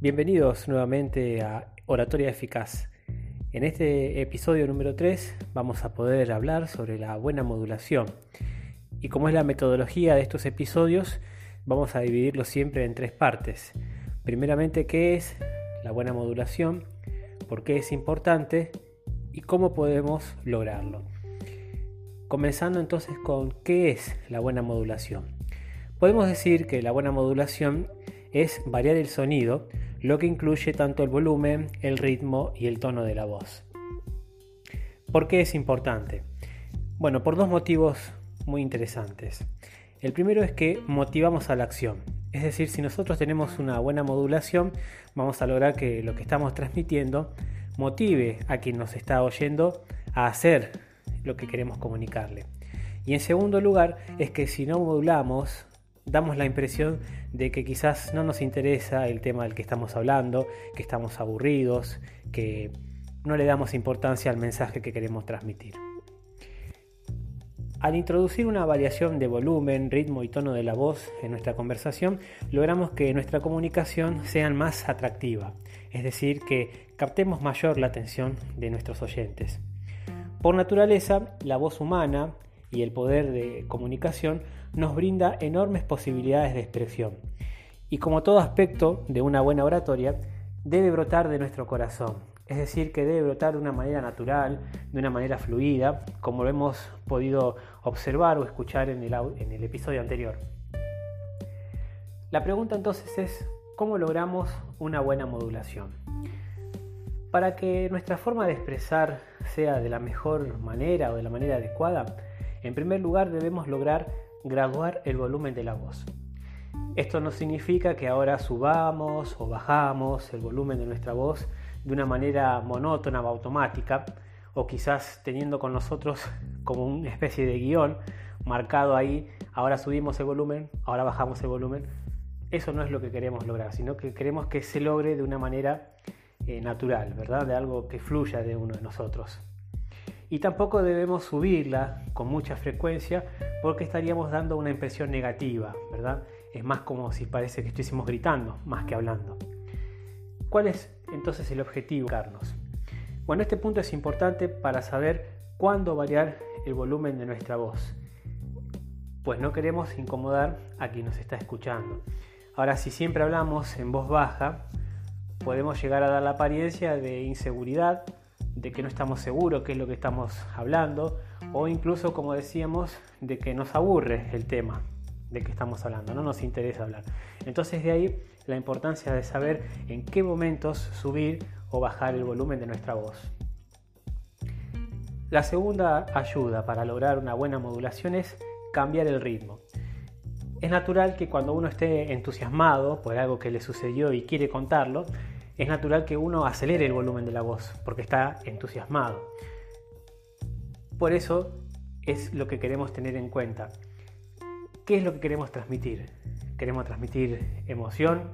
Bienvenidos nuevamente a Oratoria Eficaz. En este episodio número 3 vamos a poder hablar sobre la buena modulación. Y como es la metodología de estos episodios, vamos a dividirlo siempre en tres partes. Primeramente, ¿qué es la buena modulación? ¿Por qué es importante? ¿Y cómo podemos lograrlo? Comenzando entonces con ¿qué es la buena modulación? Podemos decir que la buena modulación es variar el sonido lo que incluye tanto el volumen, el ritmo y el tono de la voz. ¿Por qué es importante? Bueno, por dos motivos muy interesantes. El primero es que motivamos a la acción. Es decir, si nosotros tenemos una buena modulación, vamos a lograr que lo que estamos transmitiendo motive a quien nos está oyendo a hacer lo que queremos comunicarle. Y en segundo lugar, es que si no modulamos damos la impresión de que quizás no nos interesa el tema del que estamos hablando, que estamos aburridos, que no le damos importancia al mensaje que queremos transmitir. Al introducir una variación de volumen, ritmo y tono de la voz en nuestra conversación, logramos que nuestra comunicación sea más atractiva, es decir, que captemos mayor la atención de nuestros oyentes. Por naturaleza, la voz humana y el poder de comunicación nos brinda enormes posibilidades de expresión. Y como todo aspecto de una buena oratoria, debe brotar de nuestro corazón, es decir, que debe brotar de una manera natural, de una manera fluida, como lo hemos podido observar o escuchar en el, en el episodio anterior. La pregunta entonces es, ¿cómo logramos una buena modulación? Para que nuestra forma de expresar sea de la mejor manera o de la manera adecuada, en primer lugar debemos lograr graduar el volumen de la voz. Esto no significa que ahora subamos o bajamos el volumen de nuestra voz de una manera monótona o automática, o quizás teniendo con nosotros como una especie de guion marcado ahí, ahora subimos el volumen, ahora bajamos el volumen. Eso no es lo que queremos lograr, sino que queremos que se logre de una manera eh, natural, ¿verdad? De algo que fluya de uno de nosotros y tampoco debemos subirla con mucha frecuencia porque estaríamos dando una impresión negativa, ¿verdad? Es más como si parece que estuviésemos gritando más que hablando. ¿Cuál es entonces el objetivo, Carlos? Bueno, este punto es importante para saber cuándo variar el volumen de nuestra voz, pues no queremos incomodar a quien nos está escuchando. Ahora, si siempre hablamos en voz baja, podemos llegar a dar la apariencia de inseguridad de que no estamos seguros qué es lo que estamos hablando o incluso, como decíamos, de que nos aburre el tema de que estamos hablando, no nos interesa hablar. Entonces de ahí la importancia de saber en qué momentos subir o bajar el volumen de nuestra voz. La segunda ayuda para lograr una buena modulación es cambiar el ritmo. Es natural que cuando uno esté entusiasmado por algo que le sucedió y quiere contarlo, es natural que uno acelere el volumen de la voz porque está entusiasmado. Por eso es lo que queremos tener en cuenta. ¿Qué es lo que queremos transmitir? ¿Queremos transmitir emoción?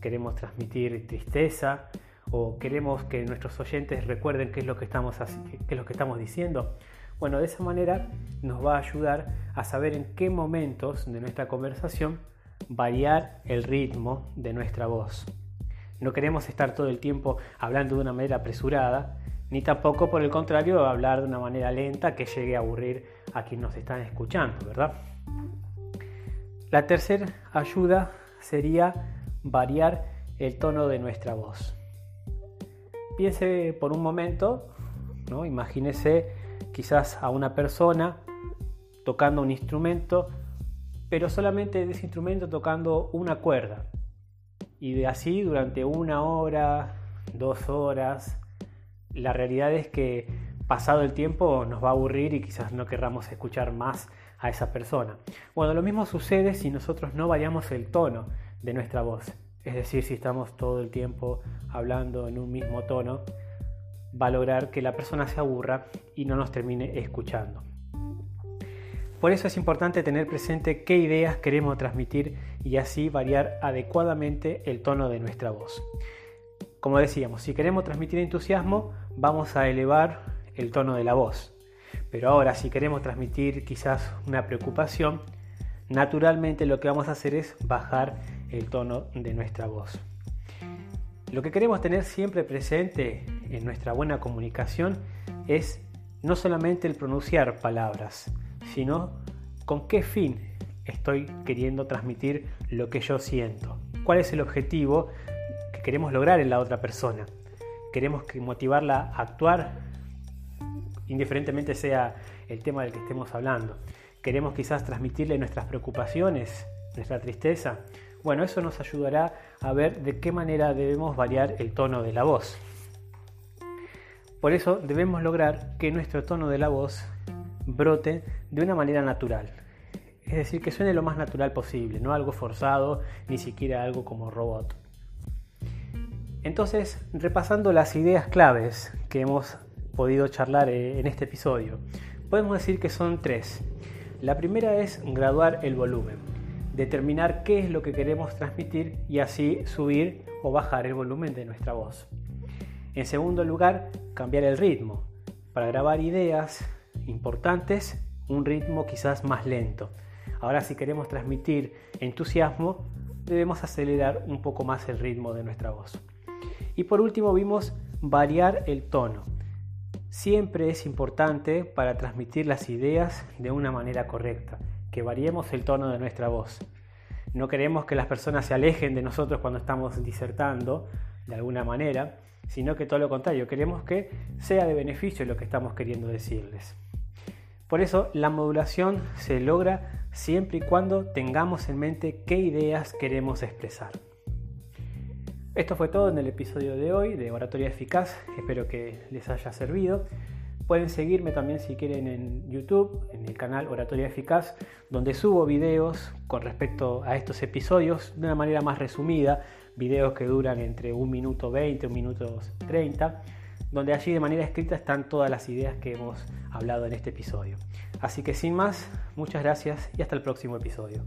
¿Queremos transmitir tristeza? ¿O queremos que nuestros oyentes recuerden qué es lo que estamos, qué es lo que estamos diciendo? Bueno, de esa manera nos va a ayudar a saber en qué momentos de nuestra conversación variar el ritmo de nuestra voz. No queremos estar todo el tiempo hablando de una manera apresurada, ni tampoco por el contrario hablar de una manera lenta que llegue a aburrir a quien nos están escuchando, ¿verdad? La tercera ayuda sería variar el tono de nuestra voz. Piense por un momento, ¿no? imagínese quizás a una persona tocando un instrumento, pero solamente de ese instrumento tocando una cuerda y de así durante una hora, dos horas. La realidad es que pasado el tiempo nos va a aburrir y quizás no querramos escuchar más a esa persona. Bueno, lo mismo sucede si nosotros no variamos el tono de nuestra voz. Es decir, si estamos todo el tiempo hablando en un mismo tono, va a lograr que la persona se aburra y no nos termine escuchando. Por eso es importante tener presente qué ideas queremos transmitir y así variar adecuadamente el tono de nuestra voz. Como decíamos, si queremos transmitir entusiasmo, vamos a elevar el tono de la voz. Pero ahora, si queremos transmitir quizás una preocupación, naturalmente lo que vamos a hacer es bajar el tono de nuestra voz. Lo que queremos tener siempre presente en nuestra buena comunicación es no solamente el pronunciar palabras, sino con qué fin estoy queriendo transmitir lo que yo siento. ¿Cuál es el objetivo que queremos lograr en la otra persona? Queremos motivarla a actuar indiferentemente sea el tema del que estemos hablando. Queremos quizás transmitirle nuestras preocupaciones, nuestra tristeza. Bueno, eso nos ayudará a ver de qué manera debemos variar el tono de la voz. Por eso debemos lograr que nuestro tono de la voz brote de una manera natural. Es decir, que suene lo más natural posible, no algo forzado, ni siquiera algo como robot. Entonces, repasando las ideas claves que hemos podido charlar eh, en este episodio, podemos decir que son tres. La primera es graduar el volumen, determinar qué es lo que queremos transmitir y así subir o bajar el volumen de nuestra voz. En segundo lugar, cambiar el ritmo. Para grabar ideas importantes, un ritmo quizás más lento. Ahora si queremos transmitir entusiasmo, debemos acelerar un poco más el ritmo de nuestra voz. Y por último vimos variar el tono. Siempre es importante para transmitir las ideas de una manera correcta, que variemos el tono de nuestra voz. No queremos que las personas se alejen de nosotros cuando estamos disertando, de alguna manera, sino que todo lo contrario, queremos que sea de beneficio lo que estamos queriendo decirles. Por eso la modulación se logra siempre y cuando tengamos en mente qué ideas queremos expresar. Esto fue todo en el episodio de hoy de Oratoria Eficaz, espero que les haya servido. Pueden seguirme también si quieren en YouTube, en el canal Oratoria Eficaz, donde subo videos con respecto a estos episodios de una manera más resumida, videos que duran entre un minuto 20, un minuto 30, donde allí de manera escrita están todas las ideas que hemos hablado en este episodio. Así que sin más, muchas gracias y hasta el próximo episodio.